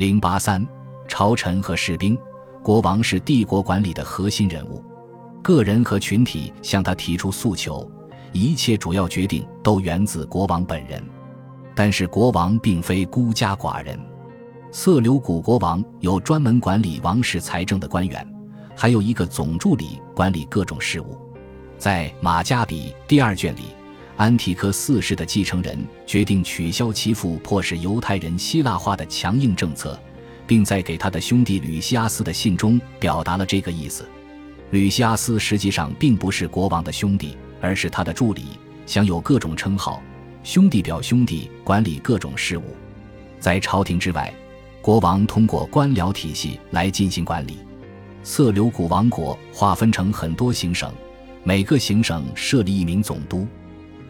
零八三，朝臣和士兵，国王是帝国管理的核心人物，个人和群体向他提出诉求，一切主要决定都源自国王本人。但是国王并非孤家寡人，色流古国王有专门管理王室财政的官员，还有一个总助理管理各种事务。在马加比第二卷里。安提柯四世的继承人决定取消其父迫使犹太人希腊化的强硬政策，并在给他的兄弟吕西阿斯的信中表达了这个意思。吕西阿斯实际上并不是国王的兄弟，而是他的助理，享有各种称号，兄弟表兄弟管理各种事务。在朝廷之外，国王通过官僚体系来进行管理。色流古王国划分成很多行省，每个行省设立一名总督。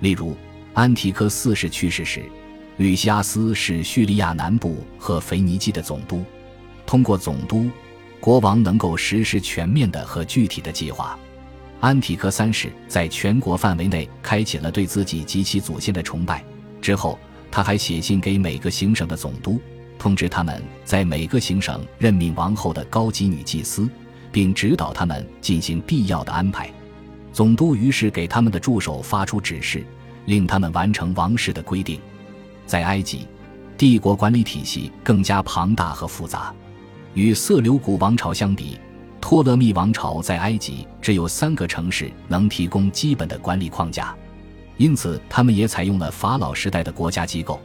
例如，安提柯四世去世时，吕西阿斯是叙利亚南部和腓尼基的总督。通过总督，国王能够实施全面的和具体的计划。安提柯三世在全国范围内开启了对自己及其祖先的崇拜。之后，他还写信给每个行省的总督，通知他们在每个行省任命王后的高级女祭司，并指导他们进行必要的安排。总督于是给他们的助手发出指示，令他们完成王室的规定。在埃及，帝国管理体系更加庞大和复杂。与色流古王朝相比，托勒密王朝在埃及只有三个城市能提供基本的管理框架，因此他们也采用了法老时代的国家机构。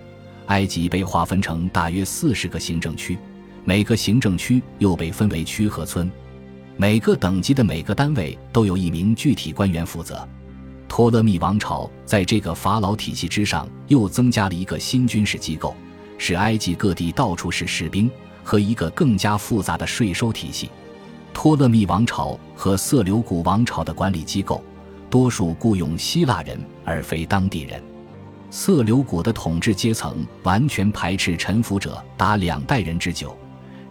埃及被划分成大约四十个行政区，每个行政区又被分为区和村。每个等级的每个单位都有一名具体官员负责。托勒密王朝在这个法老体系之上又增加了一个新军事机构，使埃及各地到处是士兵和一个更加复杂的税收体系。托勒密王朝和色流古王朝的管理机构多数雇佣希腊人而非当地人。色流古的统治阶层完全排斥臣服者达两代人之久。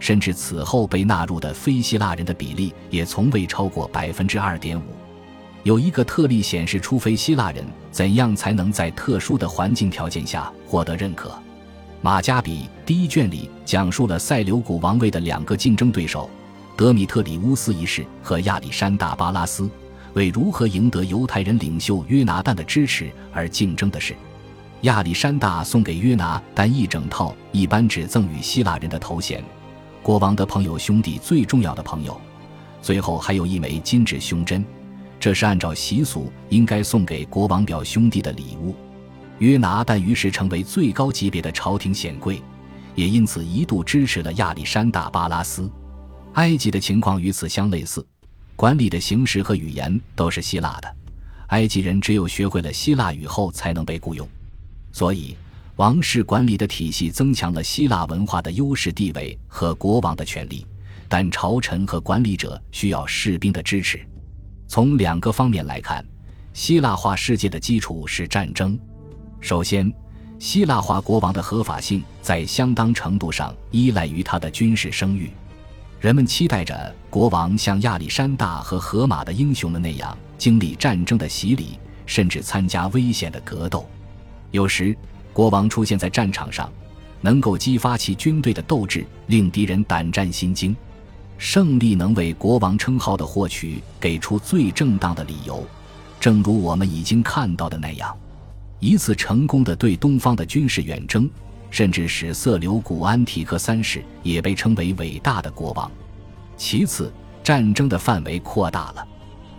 甚至此后被纳入的非希腊人的比例也从未超过百分之二点五。有一个特例显示出非希腊人怎样才能在特殊的环境条件下获得认可。马加比第一卷里讲述了塞琉古王位的两个竞争对手德米特里乌斯一世和亚历山大巴拉斯为如何赢得犹太人领袖约拿旦的支持而竞争的事。亚历山大送给约拿诞一整套一般只赠予希腊人的头衔。国王的朋友兄弟最重要的朋友，最后还有一枚金质胸针，这是按照习俗应该送给国王表兄弟的礼物。约拿但于是成为最高级别的朝廷显贵，也因此一度支持了亚历山大巴拉斯。埃及的情况与此相类似，管理的形式和语言都是希腊的，埃及人只有学会了希腊语后才能被雇佣，所以。王室管理的体系增强了希腊文化的优势地位和国王的权力，但朝臣和管理者需要士兵的支持。从两个方面来看，希腊化世界的基础是战争。首先，希腊化国王的合法性在相当程度上依赖于他的军事声誉。人们期待着国王像亚历山大和荷马的英雄们那样经历战争的洗礼，甚至参加危险的格斗。有时。国王出现在战场上，能够激发其军队的斗志，令敌人胆战心惊。胜利能为国王称号的获取给出最正当的理由，正如我们已经看到的那样，一次成功的对东方的军事远征，甚至使色流古安提克三世也被称为伟大的国王。其次，战争的范围扩大了。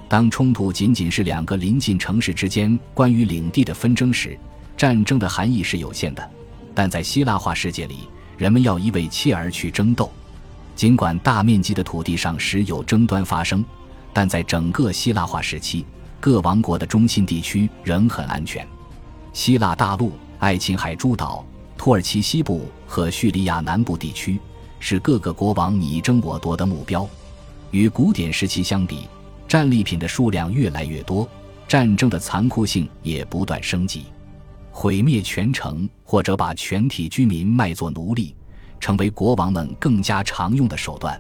当冲突仅仅是两个临近城市之间关于领地的纷争时，战争的含义是有限的，但在希腊化世界里，人们要一为切而去争斗。尽管大面积的土地上时有争端发生，但在整个希腊化时期，各王国的中心地区仍很安全。希腊大陆、爱琴海诸岛、土耳其西部和叙利亚南部地区是各个国王你争我夺的目标。与古典时期相比，战利品的数量越来越多，战争的残酷性也不断升级。毁灭全城，或者把全体居民卖作奴隶，成为国王们更加常用的手段。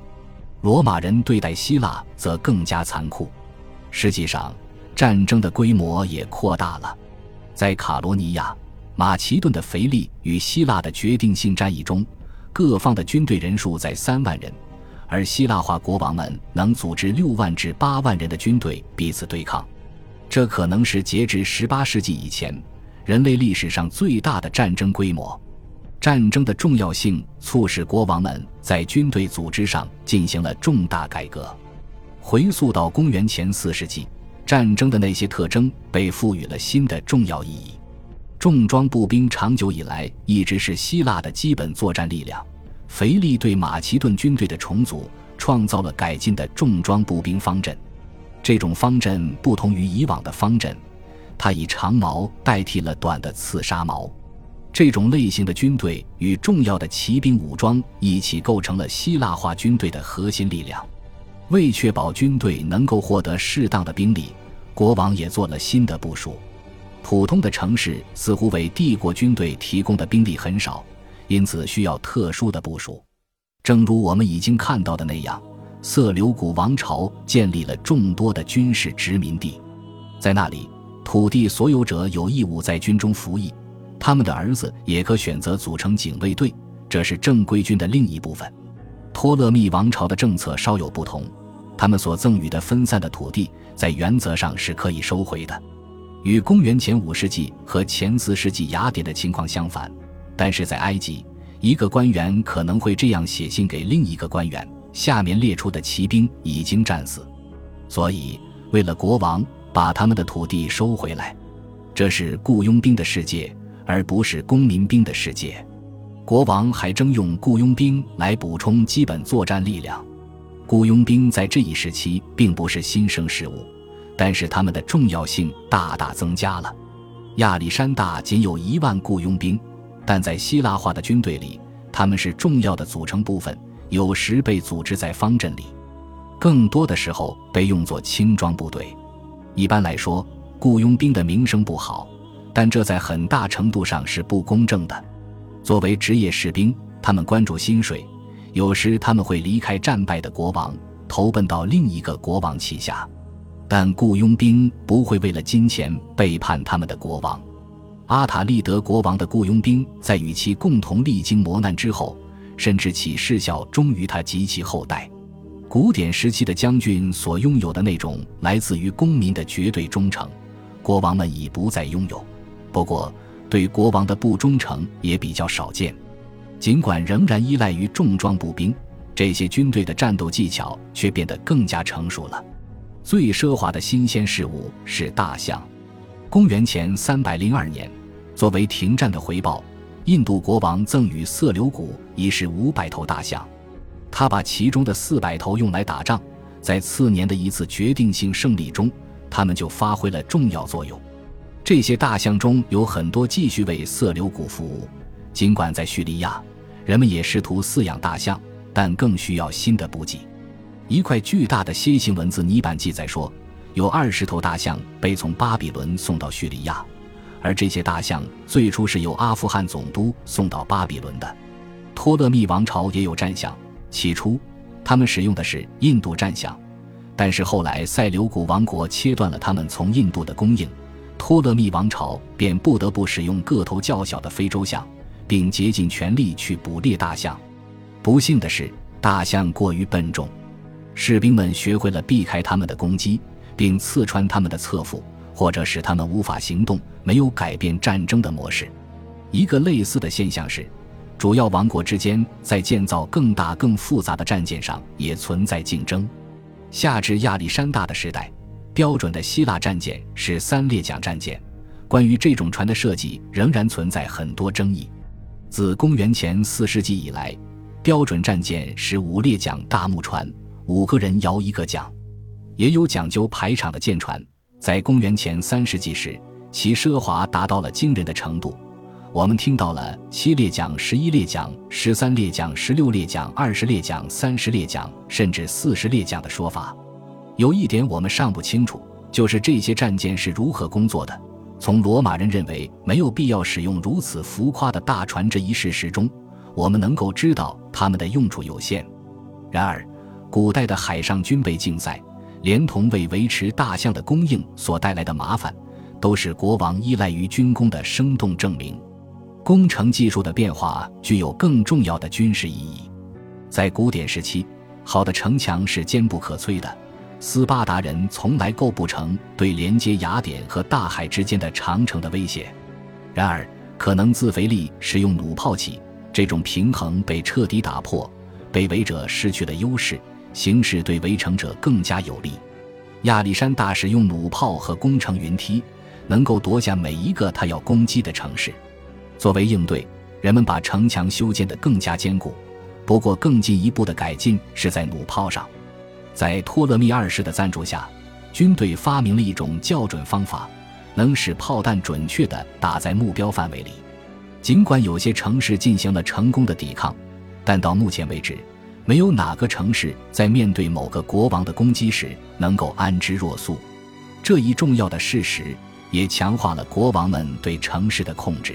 罗马人对待希腊则更加残酷。实际上，战争的规模也扩大了。在卡罗尼亚、马其顿的腓力与希腊的决定性战役中，各方的军队人数在三万人，而希腊化国王们能组织六万至八万人的军队彼此对抗。这可能是截至十八世纪以前人类历史上最大的战争规模。战争的重要性促使国王们在军队组织上进行了重大改革。回溯到公元前四世纪，战争的那些特征被赋予了新的重要意义。重装步兵长久以来一直是希腊的基本作战力量。腓力对马其顿军队的重组创造了改进的重装步兵方阵。这种方阵不同于以往的方阵，它以长矛代替了短的刺杀矛。这种类型的军队与重要的骑兵武装一起构成了希腊化军队的核心力量。为确保军队能够获得适当的兵力，国王也做了新的部署。普通的城市似乎为帝国军队提供的兵力很少，因此需要特殊的部署。正如我们已经看到的那样，色流古王朝建立了众多的军事殖民地，在那里，土地所有者有义务在军中服役。他们的儿子也可选择组成警卫队，这是正规军的另一部分。托勒密王朝的政策稍有不同，他们所赠予的分散的土地在原则上是可以收回的，与公元前五世纪和前四世纪雅典的情况相反。但是在埃及，一个官员可能会这样写信给另一个官员：下面列出的骑兵已经战死，所以为了国王把他们的土地收回来。这是雇佣兵的世界。而不是公民兵的世界，国王还征用雇佣兵来补充基本作战力量。雇佣兵在这一时期并不是新生事物，但是他们的重要性大大增加了。亚历山大仅有一万雇佣兵，但在希腊化的军队里，他们是重要的组成部分，有时被组织在方阵里，更多的时候被用作轻装部队。一般来说，雇佣兵的名声不好。但这在很大程度上是不公正的。作为职业士兵，他们关注薪水，有时他们会离开战败的国王，投奔到另一个国王旗下。但雇佣兵不会为了金钱背叛他们的国王。阿塔利德国王的雇佣兵在与其共同历经磨难之后，甚至起事效忠于他及其后代。古典时期的将军所拥有的那种来自于公民的绝对忠诚，国王们已不再拥有。不过，对国王的不忠诚也比较少见。尽管仍然依赖于重装步兵，这些军队的战斗技巧却变得更加成熟了。最奢华的新鲜事物是大象。公元前三百零二年，作为停战的回报，印度国王赠予色流谷一是五百头大象。他把其中的四百头用来打仗，在次年的一次决定性胜利中，他们就发挥了重要作用。这些大象中有很多继续为色流谷服务，尽管在叙利亚，人们也试图饲养大象，但更需要新的补给。一块巨大的楔形文字泥板记载说，有二十头大象被从巴比伦送到叙利亚，而这些大象最初是由阿富汗总督送到巴比伦的。托勒密王朝也有战象，起初他们使用的是印度战象，但是后来塞琉古王国切断了他们从印度的供应。托勒密王朝便不得不使用个头较小的非洲象，并竭尽全力去捕猎大象。不幸的是，大象过于笨重，士兵们学会了避开他们的攻击，并刺穿他们的侧腹，或者使他们无法行动，没有改变战争的模式。一个类似的现象是，主要王国之间在建造更大、更复杂的战舰上也存在竞争。下至亚历山大的时代。标准的希腊战舰是三列桨战舰，关于这种船的设计仍然存在很多争议。自公元前四世纪以来，标准战舰是五列桨大木船，五个人摇一个桨。也有讲究排场的舰船，在公元前三世纪时，其奢华达到了惊人的程度。我们听到了七列桨、十一列桨、十三列桨、十六列桨、二十列桨、三十列桨，甚至四十列桨的说法。有一点我们尚不清楚，就是这些战舰是如何工作的。从罗马人认为没有必要使用如此浮夸的大船这一事实中，我们能够知道它们的用处有限。然而，古代的海上军备竞赛，连同为维持大象的供应所带来的麻烦，都是国王依赖于军工的生动证明。工程技术的变化具有更重要的军事意义。在古典时期，好的城墙是坚不可摧的。斯巴达人从来构不成对连接雅典和大海之间的长城的威胁。然而，可能自腓力使用弩炮起，这种平衡被彻底打破，被围者失去了优势，形势对围城者更加有利。亚历山大使用弩炮和攻城云梯，能够夺下每一个他要攻击的城市。作为应对，人们把城墙修建得更加坚固。不过，更进一步的改进是在弩炮上。在托勒密二世的赞助下，军队发明了一种校准方法，能使炮弹准确地打在目标范围里。尽管有些城市进行了成功的抵抗，但到目前为止，没有哪个城市在面对某个国王的攻击时能够安之若素。这一重要的事实也强化了国王们对城市的控制。